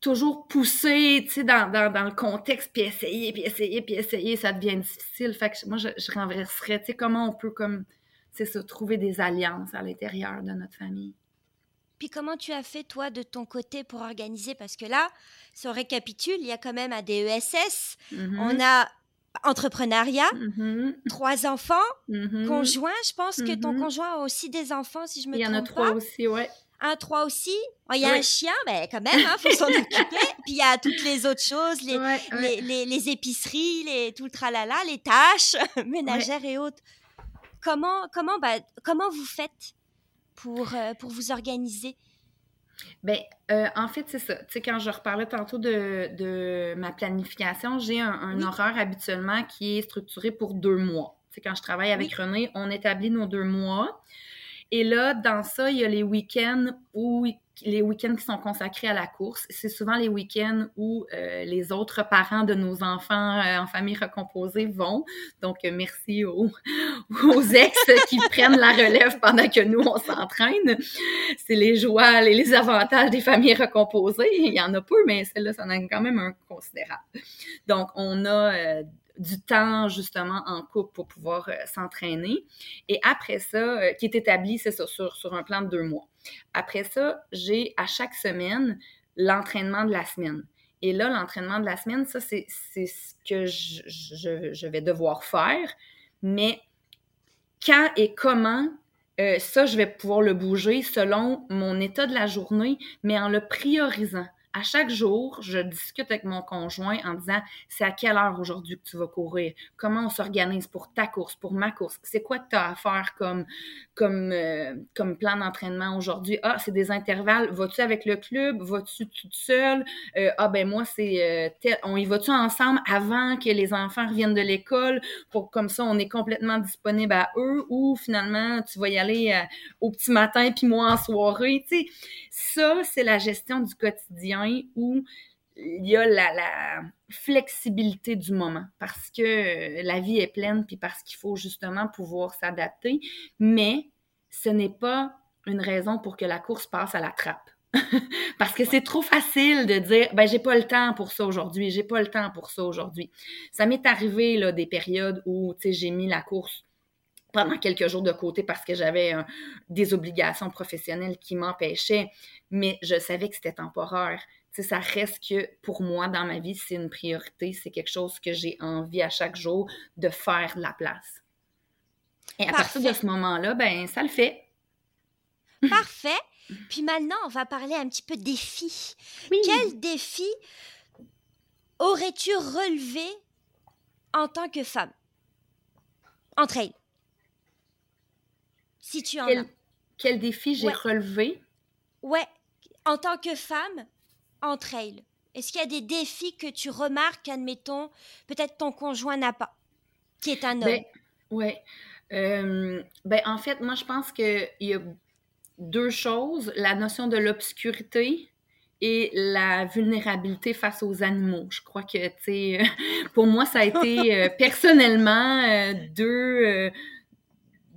B: toujours sais, dans, dans, dans, le contexte, puis essayer, puis essayer, puis essayer, ça devient difficile. Fait que moi, je, je renverserais, tu sais, comment on peut, comme, c'est ça, trouver des alliances à l'intérieur de notre famille.
A: Puis comment tu as fait, toi, de ton côté pour organiser? Parce que là, si on récapitule, il y a quand même un DESS, mm-hmm. on a entrepreneuriat, mm-hmm. trois enfants, mm-hmm. conjoint. Je pense que ton conjoint a aussi des enfants, si je me trompe pas.
B: Il y en a trois aussi, ouais.
A: Un, trois aussi. Oh, il y a un chien, mais quand même, il hein, faut s'en occuper. Puis il y a toutes les autres choses, les, les, les, épiceries, les, tout le tralala, les tâches ménagères et autres. Comment, comment, bah, comment vous faites? Pour, euh, pour vous organiser?
B: Bien, euh, en fait, c'est ça. Tu sais, quand je reparlais tantôt de, de ma planification, j'ai un, horaire habituellement qui est structuré pour deux mois. Tu sais, quand je travaille avec René, on établit nos deux mois. Et là, dans ça, il y a les week-ends où les week-ends qui sont consacrés à la course. C'est souvent les week-ends où euh, les autres parents de nos enfants euh, en famille recomposée vont. Donc, euh, merci aux, ex qui prennent la relève pendant que nous, on s'entraîne. C'est les joies et les avantages des familles recomposées. Il y en a peu, mais celle-là, ça en a quand même un considérable. Donc, on a du temps justement en couple pour pouvoir s'entraîner. Et après ça, qui est établi, c'est ça, sur, sur un plan de deux mois. Après ça, j'ai à chaque semaine l'entraînement de la semaine. Et là, l'entraînement de la semaine, ça, c'est ce que je, vais devoir faire. Mais quand et comment, euh, ça, je vais pouvoir le bouger selon mon état de la journée, mais en le priorisant à chaque jour, je discute avec mon conjoint en disant c'est à quelle heure aujourd'hui que tu vas courir, comment on s'organise pour ta course, pour ma course, c'est quoi que tu as à faire comme, comme, euh, comme plan d'entraînement aujourd'hui? Ah, c'est des intervalles, vas-tu avec le club, vas-tu toute seule? Euh, ah, ben moi, c'est euh, on y va-tu ensemble avant que les enfants reviennent de l'école pour comme ça, on est complètement disponible à eux ou finalement, tu vas y aller au petit matin puis moi en soirée? Tu sais, ça, c'est la gestion du quotidien où il y a la, flexibilité du moment parce que la vie est pleine puis parce qu'il faut justement pouvoir s'adapter, mais ce n'est pas une raison pour que la course passe à la trappe. parce que c'est trop facile de dire ben j'ai pas le temps pour ça aujourd'hui, j'ai pas le temps pour ça aujourd'hui. Ça m'est arrivé là des périodes où j'ai mis la course pendant quelques jours de côté parce que j'avais des obligations professionnelles qui m'empêchaient, mais je savais que c'était temporaire. ça reste que pour moi, dans ma vie, c'est une priorité, c'est quelque chose que j'ai envie à chaque jour de faire de la place. Et à partir de ce moment-là, ben ça le fait.
A: Parfait. Puis maintenant, on va parler un petit peu défis. Quel défi aurais-tu relevé en tant que femme? En trail si tu en
B: quel, as. Quel défi j'ai relevé?
A: Ouais, en tant que femme, en trail. Est-ce qu'il y a des défis que tu remarques, admettons, peut-être ton conjoint n'a pas, qui est un homme?
B: Ben, ouais. Euh, ben, en fait, moi, je pense qu'il y a deux choses. La notion de l'obscurité et la vulnérabilité face aux animaux. Je crois que, tu sais, pour moi, ça a été euh, personnellement euh, deux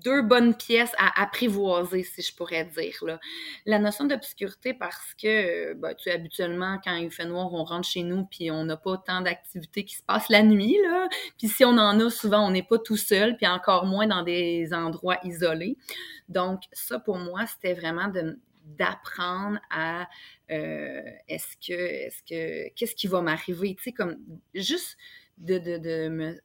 B: deux bonnes pièces à apprivoiser, si je pourrais dire. Là. La notion d'obscurité, parce que, ben, tu sais, habituellement, quand il fait noir, on rentre chez nous, puis on n'a pas tant d'activités qui se passent la nuit, là. Puis si on en a, souvent, on n'est pas tout seul, puis encore moins dans des endroits isolés. Donc, ça, pour moi, c'était vraiment de d'apprendre à euh, est-ce que est-ce que qu'est-ce qui va m'arriver? Tu sais comme juste de, de, de me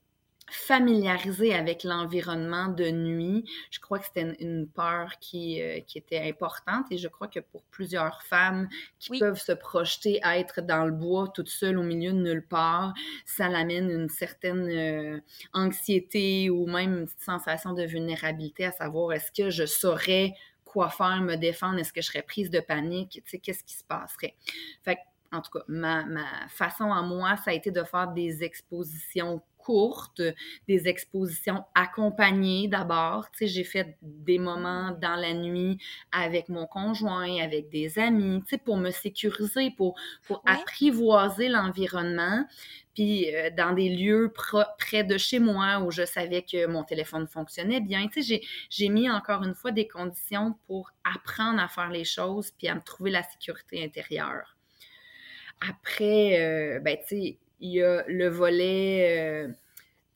B: familiariser avec l'environnement de nuit. Je crois que c'était une, peur qui, euh, qui, était importante et je crois que pour plusieurs femmes qui peuvent se projeter à être dans le bois toute seule au milieu de nulle part, ça l'amène une certaine euh, anxiété ou même une sensation de vulnérabilité à savoir est-ce que je saurais quoi faire, me défendre, est-ce que je serais prise de panique, tu sais, qu'est-ce qui se passerait? Fait en tout cas, ma, ma façon à moi, ça a été de faire des expositions courtes, des expositions accompagnées d'abord. Tu sais, j'ai fait des moments dans la nuit avec mon conjoint, avec des amis, tu sais, pour me sécuriser, pour, pour apprivoiser l'environnement. Puis euh, dans des lieux près de chez moi où je savais que mon téléphone fonctionnait bien. Tu sais, j'ai mis encore une fois des conditions pour apprendre à faire les choses puis à me trouver la sécurité intérieure. Après, euh, ben, tu sais, il y a le volet,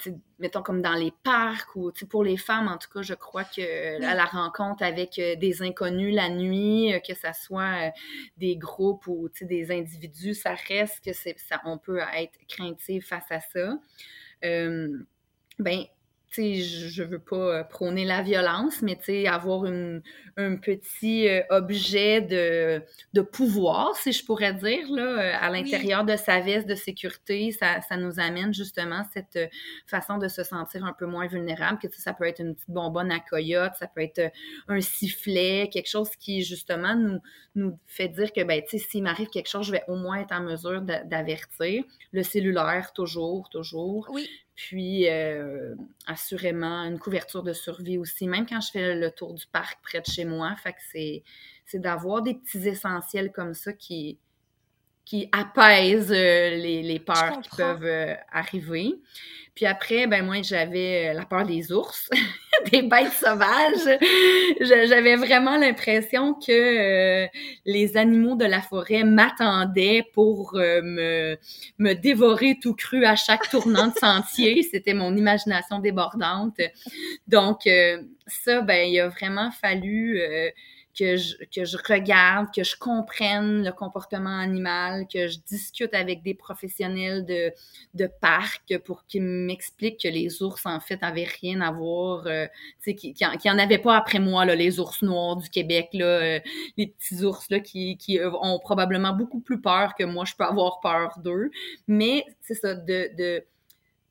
B: euh, mettons comme dans les parcs ou pour les femmes, en tout cas, je crois que à la rencontre avec euh, des inconnus la nuit, euh, que ce soit des groupes ou des individus, ça reste que ça, on peut être craintif face à ça. ben, sais, je veux pas euh, prôner la violence, mais tu avoir une, un petit euh, objet de, de pouvoir, si je pourrais dire, là, euh, à l'intérieur de sa veste de sécurité, ça, ça nous amène justement cette façon de se sentir un peu moins vulnérable, que ça peut être une petite bonbonne à coyote, ça peut être un sifflet, quelque chose qui justement nous, nous fait dire que, ben, tu sais, s'il m'arrive quelque chose, je vais au moins être en mesure d'avertir. Le cellulaire, toujours, toujours.
A: Oui.
B: Puis, euh, assurément, une couverture de survie aussi, même quand je fais le tour du parc près de chez moi. Fait que c'est, d'avoir des petits essentiels comme ça qui, qui apaise les, les, peurs qui peuvent arriver. Puis après, ben moi, j'avais la peur des ours. des bêtes sauvages. J'avais vraiment l'impression que euh, les animaux de la forêt m'attendaient pour euh, me, me dévorer tout cru à chaque tournant de sentier. C'était mon imagination débordante. Donc, euh, ça, ben, il a vraiment fallu que je, que je regarde, que je comprenne le comportement animal, que je discute avec des professionnels de, de parc pour qu'ils m'expliquent que les ours, en fait, n'avaient rien à voir, euh, tu sais, qu'il n'y en avait pas après moi, là, les ours noirs du Québec, là, euh, les petits ours là, qui, qui ont probablement beaucoup plus peur que moi, je peux avoir peur d'eux. Mais c'est ça, de, de,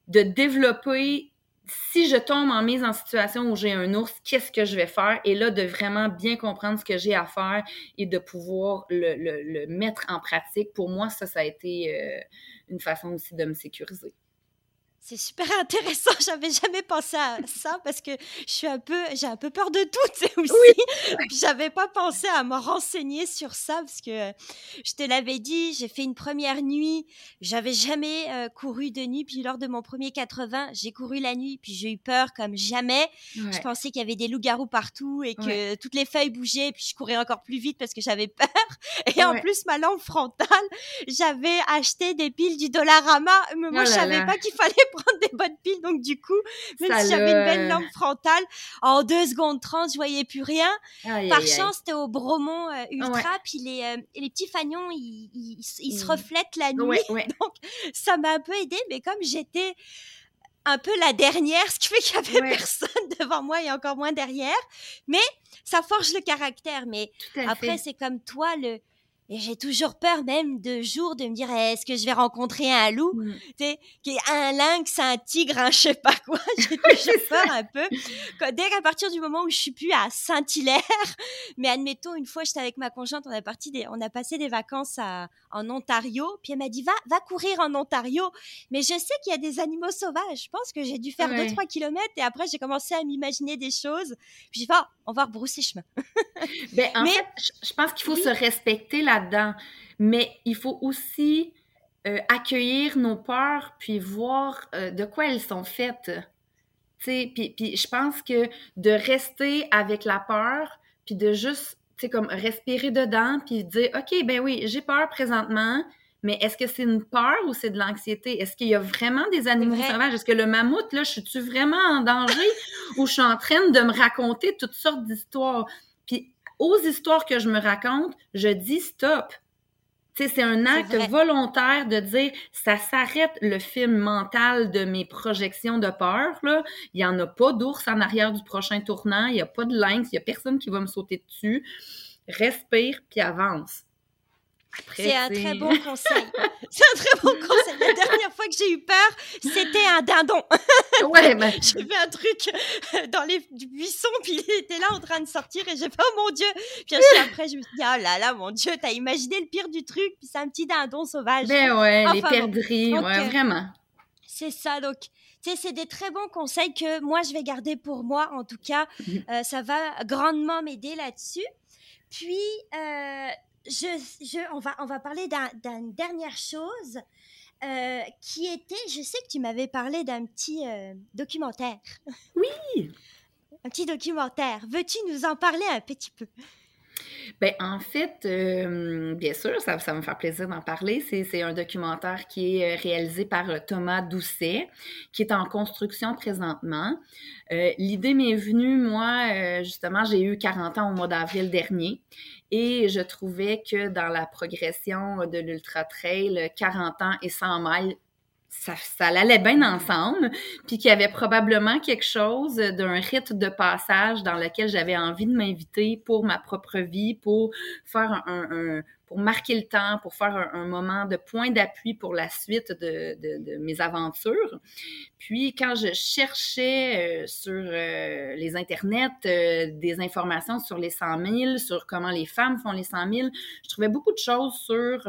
B: de développer si je tombe en mise en situation où j'ai un ours, qu'est-ce que je vais faire? Et là, de vraiment bien comprendre ce que j'ai à faire et de pouvoir le, mettre en pratique, pour moi, ça, ça a été euh, une façon aussi de me sécuriser.
A: C'est super intéressant. J'avais jamais pensé à ça parce que je suis un peu, j'ai un peu peur de tout, tu sais, aussi. Oui. J'avais pas pensé à me renseigner sur ça parce que je te l'avais dit, j'ai fait une première nuit. J'avais jamais euh, couru de nuit. Puis lors de mon premier 80, j'ai couru la nuit. Puis j'ai eu peur comme jamais. Je pensais qu'il y avait des loups-garous partout et que toutes les feuilles bougeaient. Puis je courais encore plus vite parce que j'avais peur. Et en plus, ma lampe frontale, j'avais acheté des piles du Dollarama. Mais moi, oh je savais pas qu'il fallait prendre des bonnes piles. Donc, du coup, même si j'avais une belle lampe frontale, en 2 secondes 30, je voyais plus rien. Par chance, c'était au Bromont euh, Ultra. Puis les, euh, les petits fagnons, ils, ils, se mmh. reflètent la nuit. Donc, ça m'a un peu aidé. Mais comme j'étais un peu la dernière, ce qui fait qu'il y avait personne devant moi et encore moins derrière. Mais ça forge le caractère. Mais après, c'est comme toi, le, et j'ai toujours peur même de jour de me dire est-ce que je vais rencontrer un loup, mmh. tu sais, un lynx, un tigre, un je sais pas quoi. J'ai toujours peur un peu. Dès qu'à partir du moment où je suis plus à Saint-Hilaire, mais admettons une fois j'étais avec ma conjointe, on a parti des, on a passé des vacances à, en Ontario, puis elle m'a dit va va courir en Ontario. Mais je sais qu'il y a des animaux sauvages. Je pense que j'ai dû faire 2-3 kilomètres et après j'ai commencé à m'imaginer des choses. Puis j'ai dit ah, on va rebrousser chemin.
B: ben, en fait, je pense qu'il faut se respecter là dedans Mais il faut aussi euh, accueillir nos peurs, puis voir euh, de quoi elles sont faites. Puis, puis je pense que de rester avec la peur, puis de juste, tu comme respirer dedans, puis dire, OK, ben oui, j'ai peur présentement, mais est-ce que c'est une peur ou c'est de l'anxiété? Est-ce qu'il y a vraiment des animaux sauvages? Est-ce que le mammouth, là, je suis-tu vraiment en danger ou je suis en train de me raconter toutes sortes d'histoires? Aux histoires que je me raconte, je dis stop. C'est un acte volontaire de dire ça s'arrête le film mental de mes projections de peur. Là. Il n'y en a pas d'ours en arrière du prochain tournant, il n'y a pas de lynx, il n'y a personne qui va me sauter dessus. Respire puis avance.
A: C'est un très bon conseil. C'est un très bon conseil. La dernière fois que j'ai eu peur, c'était un dindon. Ouais, mais... J'ai fait un truc euh, dans les buissons, puis il était là en train de sortir et j'ai fait oh mon Dieu. Puis après, je me suis dit oh là là, mon Dieu, t'as imaginé le pire du truc, puis c'est un petit dindon sauvage.
B: Ben ouais, les perdrix, ouais, euh, vraiment.
A: C'est ça, donc c'est des très bons conseils que moi je vais garder pour moi en tout cas. Euh, ça va grandement m'aider là-dessus. Puis, je, on, va, on va parler d'une dernière chose euh, qui était, je sais que tu m'avais parlé d'un petit euh, documentaire.
B: Oui.
A: un petit documentaire. Veux-tu nous en parler un petit peu?
B: Ben, en fait, euh, bien sûr, ça, ça va me faire plaisir d'en parler. C'est un documentaire qui est réalisé par Thomas Doucet, qui est en construction présentement. L'idée m'est venue, moi, justement, j'ai eu 40 ans au mois d'avril dernier. Et je trouvais que dans la progression de l'Ultra Trail, 40 ans et 100 miles, ça, ça allait bien ensemble, puis qu'il y avait probablement quelque chose d'un rite de passage dans lequel j'avais envie de m'inviter pour ma propre vie, pour faire un, pour marquer le temps, pour faire un, moment de point d'appui pour la suite de, mes aventures. Puis quand je cherchais euh, sur euh, les internets euh, des informations sur les 100 000, sur comment les femmes font les 100 000, je trouvais beaucoup de choses sur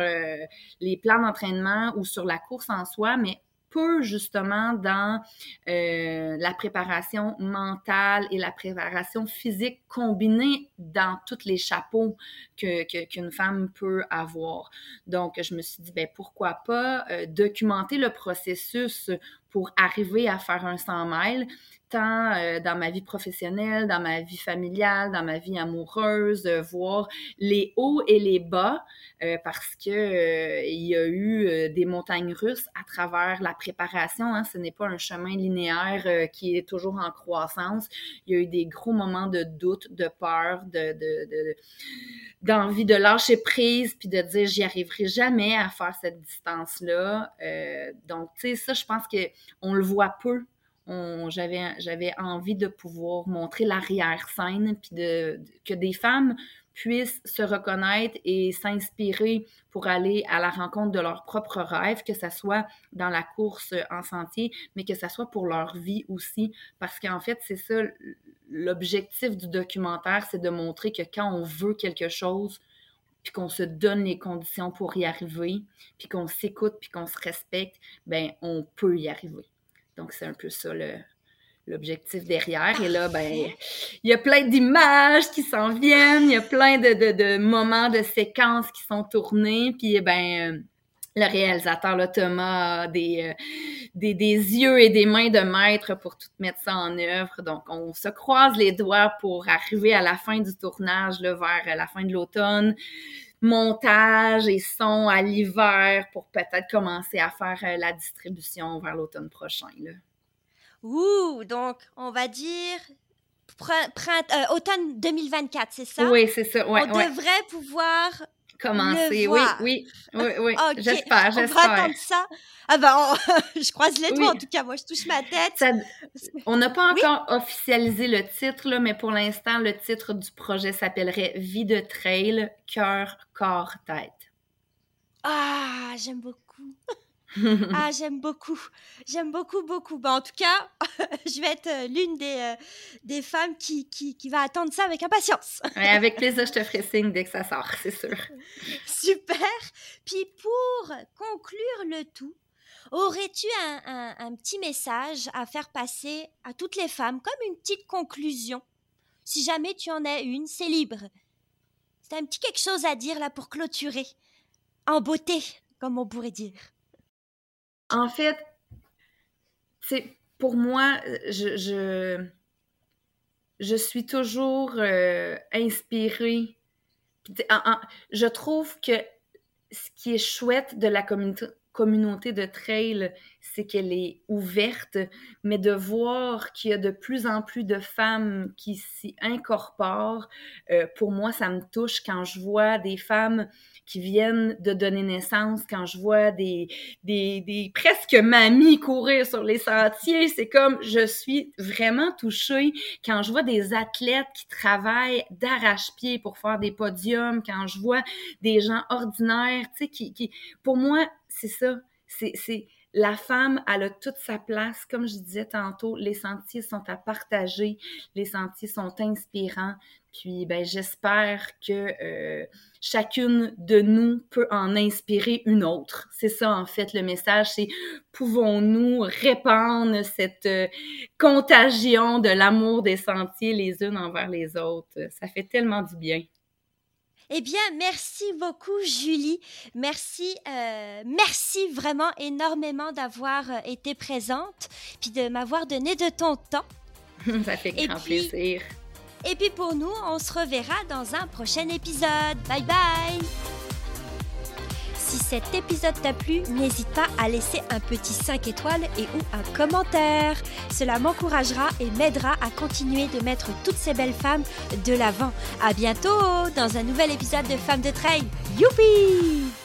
B: les plans d'entraînement ou sur la course en soi, mais peu justement dans euh, la préparation mentale et la préparation physique combinée dans tous les chapeaux qu'une femme peut avoir. Donc, je me suis dit, ben pourquoi pas euh, documenter le processus pour arriver à faire un 100 miles, tant euh, dans ma vie professionnelle, dans ma vie familiale, dans ma vie amoureuse, euh, voir les hauts et les bas, euh, parce que il y a eu des montagnes russes à travers la préparation. Hein. Ce n'est pas un chemin linéaire qui est toujours en croissance. Il y a eu des gros moments de doute, de peur, de, de, d'envie de lâcher prise puis de dire j'y arriverai jamais à faire cette distance là donc tu sais ça je pense que on le voit peu j'avais, envie de pouvoir montrer l'arrière-scène, puis de, que des femmes puissent se reconnaître et s'inspirer pour aller à la rencontre de leurs propres rêves, que ce soit dans la course en sentier, mais que ce soit pour leur vie aussi. Parce qu'en fait, c'est ça, l'objectif du documentaire, c'est de montrer que quand on veut quelque chose, puis qu'on se donne les conditions pour y arriver, puis qu'on s'écoute, puis qu'on se respecte, ben on peut y arriver. Donc, c'est un peu ça l'objectif derrière. Et là, ben, il y a plein d'images qui s'en viennent, il y a plein de, moments, de séquences qui sont tournés. Puis, ben, le réalisateur, là, Thomas, a des, euh, des, des, yeux et des mains de maître pour tout mettre ça en œuvre. Donc, on se croise les doigts pour arriver à la fin du tournage, là, vers la fin de l'automne montage et son à l'hiver pour peut-être commencer à faire euh, la distribution vers l'automne prochain. Là.
A: Ouh, donc on va dire euh, automne 2024, c'est ça?
B: Oui, c'est ça. Ouais,
A: on devrait pouvoir
B: commencer. Oui, oui, oui, oui. J'espère, j'espère. On va attendre
A: ça. Ah ben, je croise les doigts. En tout cas, moi, je touche ma tête.
B: On n'a pas encore officialisé le titre, là, mais pour l'instant, le titre du projet s'appellerait Vie de trail, cœur, corps, tête.
A: Ah, j'aime beaucoup. ah, j'aime beaucoup. J'aime beaucoup, beaucoup. Bah, en tout cas, je vais être euh, l'une des, euh, des femmes qui, qui, qui, va attendre ça avec impatience.
B: avec plaisir, je te ferai signe dès que ça sort, c'est sûr.
A: Super. Puis pour conclure le tout, aurais-tu un, un, petit message à faire passer à toutes les femmes, comme une petite conclusion? Si jamais tu en as une, c'est libre. C'est un petit quelque chose à dire là pour clôturer. En beauté, comme on pourrait dire.
B: En fait, pour moi, je, je, suis toujours euh, inspirée. je trouve que ce qui est chouette de la communauté, communauté de trail, c'est qu'elle est ouverte, mais de voir qu'il y a de plus en plus de femmes qui s'y incorporent, euh, pour moi, ça me touche quand je vois des femmes qui viennent de donner naissance, quand je vois des, des, presque mamies courir sur les sentiers, c'est comme je suis vraiment touchée quand je vois des athlètes qui travaillent d'arrache-pied pour faire des podiums, quand je vois des gens ordinaires, tu sais, qui, pour moi, c'est ça, c'est la femme, elle a toute sa place. Comme je disais tantôt, les sentiers sont à partager, les sentiers sont inspirants. Puis, ben, j'espère que euh, chacune de nous peut en inspirer une autre. C'est ça, en fait, le message, c'est pouvons-nous répandre cette euh, contagion de l'amour des sentiers les unes envers les autres? Ça fait tellement du bien.
A: Eh bien, merci beaucoup, Julie. Merci, euh, merci vraiment énormément d'avoir euh, été présente, puis de m'avoir donné de ton temps.
B: Ça fait grand plaisir.
A: Et puis pour nous, on se reverra dans un prochain épisode. Bye bye si cet épisode t'a plu, n'hésite pas à laisser un petit 5 étoiles et ou un commentaire. Cela m'encouragera et m'aidera à continuer de mettre toutes ces belles femmes de l'avant. À bientôt dans un nouvel épisode de Femmes de Trail. Youpi